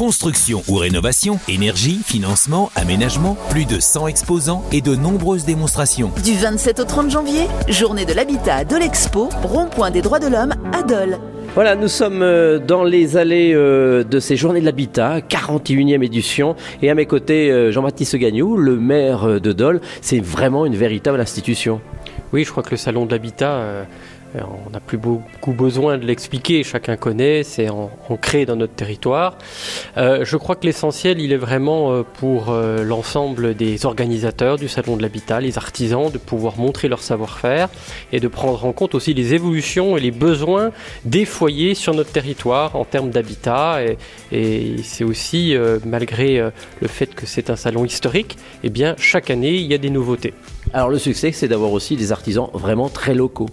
Construction ou rénovation, énergie, financement, aménagement, plus de 100 exposants et de nombreuses démonstrations. Du 27 au 30 janvier, journée de l'habitat à Dole Expo, rond-point des droits de l'homme à Dole. Voilà, nous sommes euh, dans les allées euh, de ces journées de l'habitat, 41e édition. Et à mes côtés, euh, Jean-Baptiste Gagnou, le maire de Dole. C'est vraiment une véritable institution. Oui, je crois que le salon de l'habitat euh, on n'a plus beaucoup besoin de l'expliquer, chacun connaît, c'est ancré dans notre territoire. Euh, je crois que l'essentiel, il est vraiment euh, pour l'ensemble des organisateurs du Salon de l'Habitat, les artisans, de pouvoir montrer leur savoir-faire et de prendre en compte aussi les évolutions et les besoins des foyers sur notre territoire en termes d'habitat. Et, c'est aussi, malgré le fait que c'est un salon historique, eh bien, chaque année, il y a des nouveautés. Alors le succès, c'est d'avoir aussi des artisans vraiment très locaux.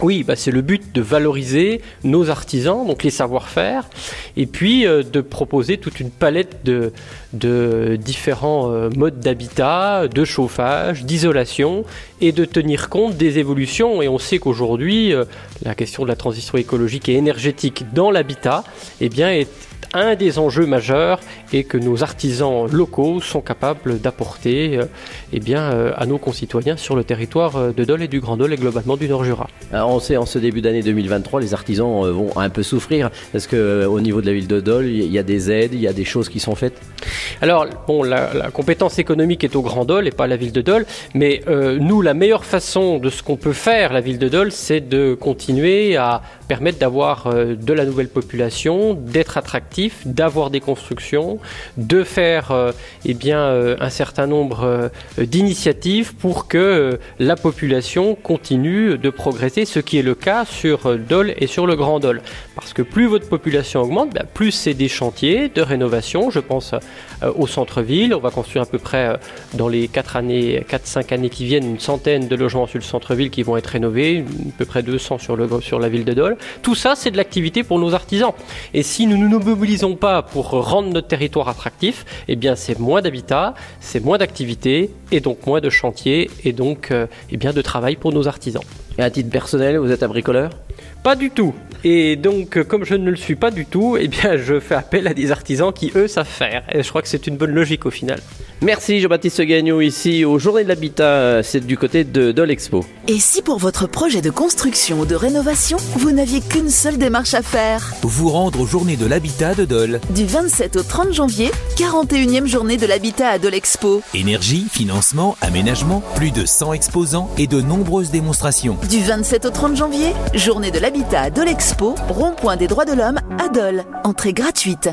Oui, bah c'est le but de valoriser nos artisans, donc les savoir-faire, et puis euh, de proposer toute une palette de, différents euh, modes d'habitat, de chauffage, d'isolation, et de tenir compte des évolutions. Et on sait qu'aujourd'hui, euh, la question de la transition écologique et énergétique dans l'habitat eh bien, est un des enjeux majeurs et que nos artisans locaux sont capables d'apporter euh, eh bien, euh, à nos concitoyens sur le territoire euh, de Dole et du Grand Dole et globalement du Nord-Jura. on sait en ce début d'année 2023, les artisans vont un peu souffrir parce qu'au niveau de la ville de Dole, il y a des aides, il y a des choses qui sont faites? Alors, bon, la, compétence économique est au Grand Dole et pas à la ville de Dole, mais nous, la meilleure façon de ce qu'on peut faire, la ville de Dole, c'est de continuer à permettre d'avoir de la nouvelle population, d'être attractif, d'avoir des constructions, de faire euh, eh bien, euh, un certain nombre euh, d'initiatives pour que la population continue de progresser, ce qui est le cas sur Dole et sur le Grand Dole. Parce que plus votre population augmente, ben, plus c'est des chantiers de rénovation. Je pense au centre-ville. On va construire à peu près dans les 4 années, 4-5 années qui viennent une centaine de logements sur le centre-ville qui vont être rénovés, à peu près 200 sur, sur la ville de Dole. Tout ça, c'est de l'activité pour nos artisans. Et si nous ne nous mobilisons pas pour rendre notre territoire attractif, eh bien c'est moins d'habitat, c'est moins d'activité et donc moins de chantiers et donc euh, eh bien de travail pour nos artisans. Et à titre personnel, vous êtes un bricoleur? Pas du tout. Et donc, euh, comme je ne le suis pas du tout, eh bien, je fais appel à des artisans qui, eux, savent faire. Et je crois que c'est une bonne logique au final. Merci Jean-Baptiste Gagnon ici aux Journées de l'Habitat, c'est du côté de, de l'Expo. Et si pour votre projet de construction ou de rénovation, vous n'aviez qu'une seule démarche à faire Vous rendre aux Journées de l'Habitat de Dole. Du 27 au 30 janvier, 41e journée de l'Habitat à Dole Expo. Énergie, financement, aménagement, plus de 100 exposants et de nombreuses démonstrations. Du 27 au 30 janvier, journée de l'Habitat à Dole Expo, rond-point des droits de l'homme à Dole. Entrée gratuite.